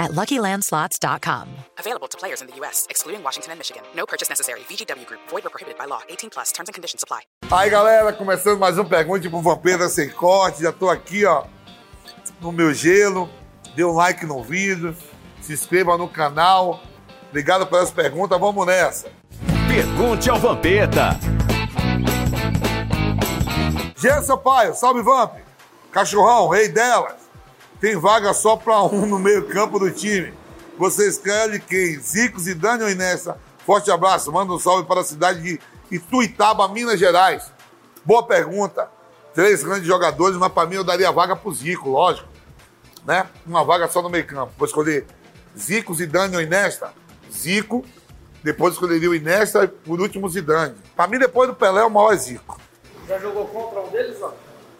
at LuckyLandSlots.com. Available to players in the U.S., excluding Washington and Michigan. No purchase necessary. VGW Group. Void or prohibited by law. 18 plus. Terms and conditions apply. Aí, galera, começando mais um Pergunte pro Vampeta Sem Corte. Já tô aqui, ó, no meu gelo. Dê um like no vídeo. Se inscreva no canal. Obrigado pelas perguntas. Vamos nessa. Pergunte ao Vampeta. Gerson Paio, salve Vamp. Cachorrão, rei delas. Tem vaga só pra um no meio campo do time. Você escolhe quem? Zico, Zidane ou Inessa? Forte abraço. Manda um salve para a cidade de Ituitaba, Minas Gerais. Boa pergunta. Três grandes jogadores, mas para mim eu daria vaga pro Zico, lógico. Né? Uma vaga só no meio campo. Vou escolher Zico, Zidane ou Inesta? Zico. Depois escolheria o Inesta e por último Zidane. Para mim, depois do Pelé, o maior é Zico. Já jogou contra um deles, não?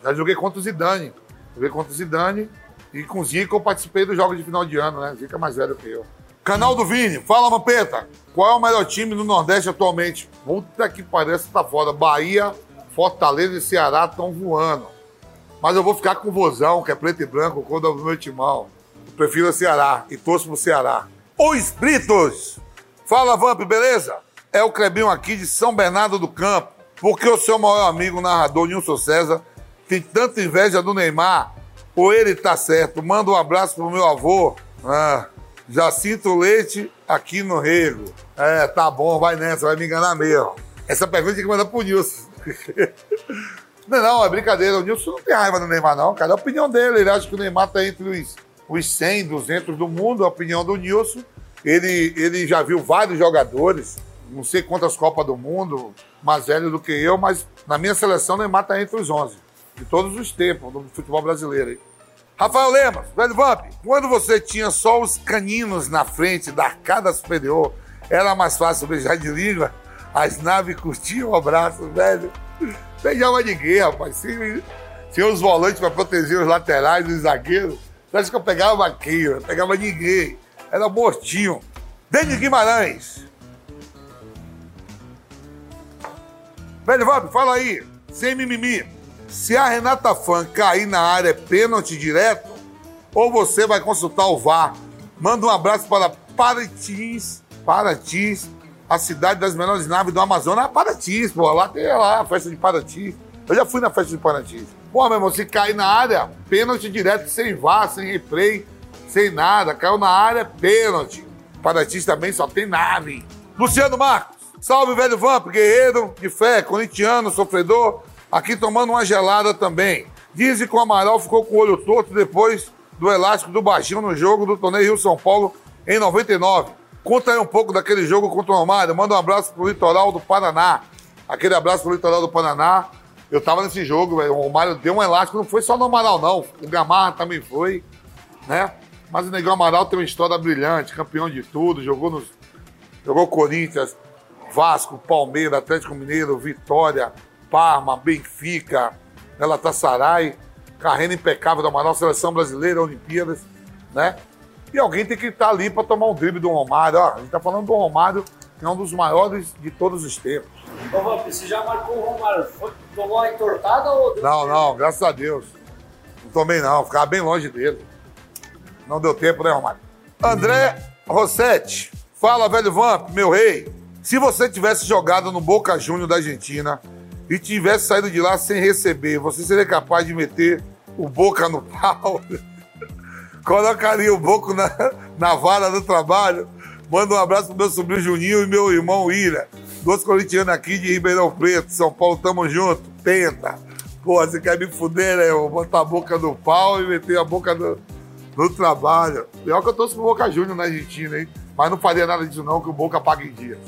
Já joguei contra o Zidane. Joguei contra o Zidane e com o Zico eu participei dos jogos de final de ano, né? Zico é mais velho que eu. Canal do Vini, fala Mampeta. Qual é o melhor time do Nordeste atualmente? Puta que parece tá foda. Bahia, Fortaleza e Ceará estão voando. Mas eu vou ficar com o Vozão, que é preto e branco, quando é o meu timão. Eu prefiro o Ceará e torço pro Ceará. Os Britos! Fala, Vamp, beleza? É o Clebinho aqui de São Bernardo do Campo. Porque o seu maior amigo, narrador Nilson César, tem tanta inveja do Neymar, ou ele tá certo? Manda um abraço pro meu avô, ah, Jacinto Leite, aqui no Rego. É, tá bom, vai nessa, vai me enganar mesmo. Essa pergunta tem que mandar pro Nilson. Não, não, é brincadeira. O Nilson não tem raiva do Neymar, não, cara. É a opinião dele. Ele acha que o Neymar tá entre os, os 100, 200 do mundo. A opinião do Nilson. Ele, ele já viu vários jogadores, não sei quantas Copas do Mundo, mais velho do que eu, mas na minha seleção o Neymar tá entre os 11. De todos os tempos do futebol brasileiro. Rafael Lemos, velho Vamp, quando você tinha só os caninos na frente da arcada superior, era mais fácil beijar de língua? As naves curtiam o abraço, velho. Beijava ninguém, rapaz. Tinha, os volantes para proteger os laterais dos zagueiros. Acha que eu pegava aqui? Eu pegava ninguém. Era mortinho. Denis Guimarães. Velho Vamp, fala aí, sem mimimi. Se a Renata Fã cair na área é pênalti direto, ou você vai consultar o VAR. Manda um abraço para Paratis, Paratis, a cidade das menores naves do Amazonas. Ah, Paratis, pô, lá tem lá a festa de Paratis. Eu já fui na festa de Paratis. Pô, meu irmão, se cair na área, pênalti direto, sem VAR, sem replay, sem nada. Caiu na área, pênalti. Paratis também só tem nave. Luciano Marcos, salve, velho Vamp, guerreiro de fé, corintiano, sofredor, aqui tomando uma gelada também. Dizem que o Amaral ficou com o olho torto depois do elástico do baixinho no jogo do torneio Rio-São Paulo em 99. Conta aí um pouco daquele jogo contra o Romário. Manda um abraço pro litoral do Paraná. Aquele abraço pro litoral do Paraná. Eu tava nesse jogo, velho. O Romário deu um elástico, não foi só no Amaral, não. O Gamarra também foi, né? Mas o Negão Amaral tem uma história brilhante, campeão de tudo, jogou nos. Jogou Corinthians, Vasco, Palmeiras, Atlético Mineiro, Vitória, Parma, Benfica, Galatasaray, carreira impecável do Amaral, seleção brasileira, Olimpíadas, né? E alguém tem que estar ali para tomar um drible do Romário. Ó, a gente tá falando do Romário, que é um dos maiores de todos os tempos. Ô, Vamp, você já marcou o Romário? Foi, tomou uma entortada ou... deu Não, não, graças a Deus. Não tomei não, ficava bem longe dele. Não deu tempo, né, Romário? André Rossetti, fala, velho Vamp, meu rei. Se você tivesse jogado no Boca Júnior da Argentina e tivesse saído de lá sem receber, você seria capaz de meter o Boca no pau? Colocaria o Boca na, na vara do trabalho? Manda um abraço pro meu sobrinho Juninho e meu irmão Ira. Dois corintianos aqui de Ribeirão Preto, São Paulo, tamo junto. Tenta. Pô, você quer me fuder, né? Eu botar a boca no pau e meter a boca no, no trabalho. Pior que eu torço pro Boca Júnior na Argentina, hein? Mas não faria nada disso não, que o Boca paga em dia.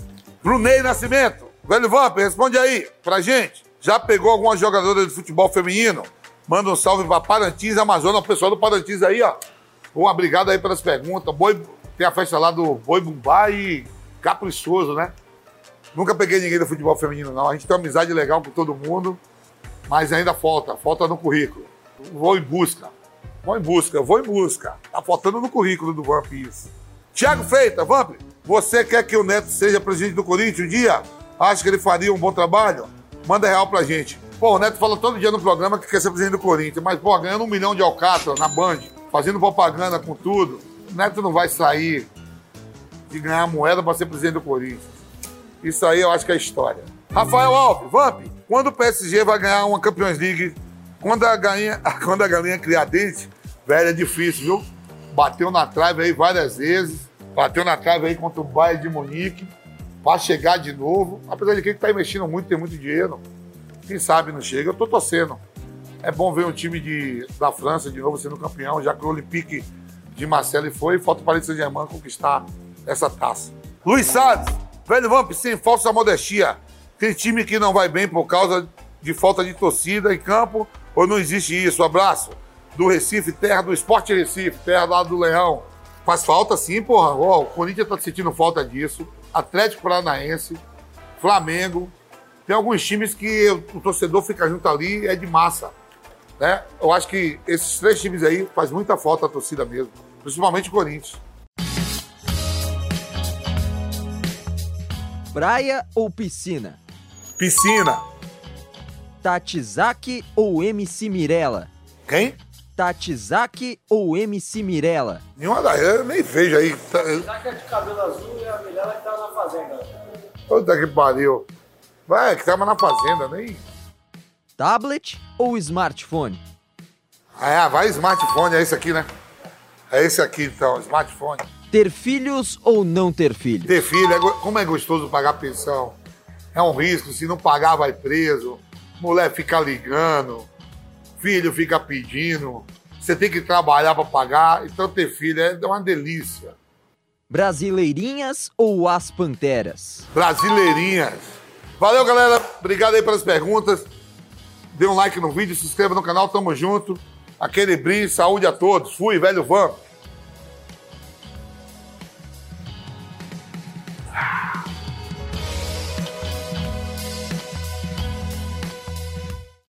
Brunei Nascimento, velho Vamp, responde aí pra gente. Já pegou alguma jogadora de futebol feminino? Manda um salve pra Parantins, Amazonas, o pessoal do Parantins aí, ó. Bom, obrigado aí pelas perguntas. Boi, tem a festa lá do Boi Bumbá e Caprichoso, né? Nunca peguei ninguém do futebol feminino, não. A gente tem uma amizade legal com todo mundo, mas ainda falta, falta no currículo. Vou em busca. Vou em busca, vou em busca. Tá faltando no currículo do Vamp isso. Tiago Freitas, Vamp, você quer que o Neto seja presidente do Corinthians um dia? Acha que ele faria um bom trabalho? Manda real pra gente. Pô, o Neto fala todo dia no programa que quer ser presidente do Corinthians, mas, pô, ganhando um milhão de alcatra na Band, fazendo propaganda com tudo, o Neto não vai sair de ganhar moeda para ser presidente do Corinthians. Isso aí eu acho que é história. Rafael Alves, Vamp, quando o PSG vai ganhar uma Champions League? Quando a galinha, quando a galinha criar dente, velho, é difícil, viu? Bateu na trave aí várias vezes, bateu na trave aí contra o Bayern de Munique, vai chegar de novo. Apesar de que ele tá investindo muito, tem muito dinheiro. Quem sabe não chega, eu tô torcendo. É bom ver um time de, da França de novo sendo campeão, já que o Olympique de Marseille foi, falta o Paris Saint-Germain conquistar essa taça. Luiz Salles, velho Vamp, sem falsa modestia. Tem time que não vai bem por causa de falta de torcida em campo ou não existe isso? Abraço. Do Recife, terra do Esporte Recife, terra lá do Leão. Faz falta sim, porra. Ó, o Corinthians tá sentindo falta disso. Atlético Paranaense, Flamengo. Tem alguns times que o torcedor fica junto ali, é de massa. Né? Eu acho que esses três times aí faz muita falta a torcida mesmo. Principalmente o Corinthians. Praia ou piscina? Piscina. Tatizaki ou MC Mirella? Quem? Tatizaki ou MC Mirella? Nenhuma da eu nem vejo aí. Tá- Já que é de cabelo azul e a Mirella que tá na fazenda. Puta que pariu. Vai, que tava na fazenda, nem. Tablet ou smartphone? Ah, vai smartphone, é esse aqui, né? É esse aqui então, smartphone. Ter filhos ou não ter filhos? Ter filho, é go- como é gostoso pagar pensão. É um risco, se não pagar, vai preso. Mulher fica ligando, filho fica pedindo. Você tem que trabalhar para pagar, então ter filho é uma delícia. Brasileirinhas ou as Panteras? Brasileirinhas. Valeu, galera. Obrigado aí pelas perguntas. Dê um like no vídeo, se inscreva no canal, tamo junto. Aquele brilho, saúde a todos. Fui, velho Vamp.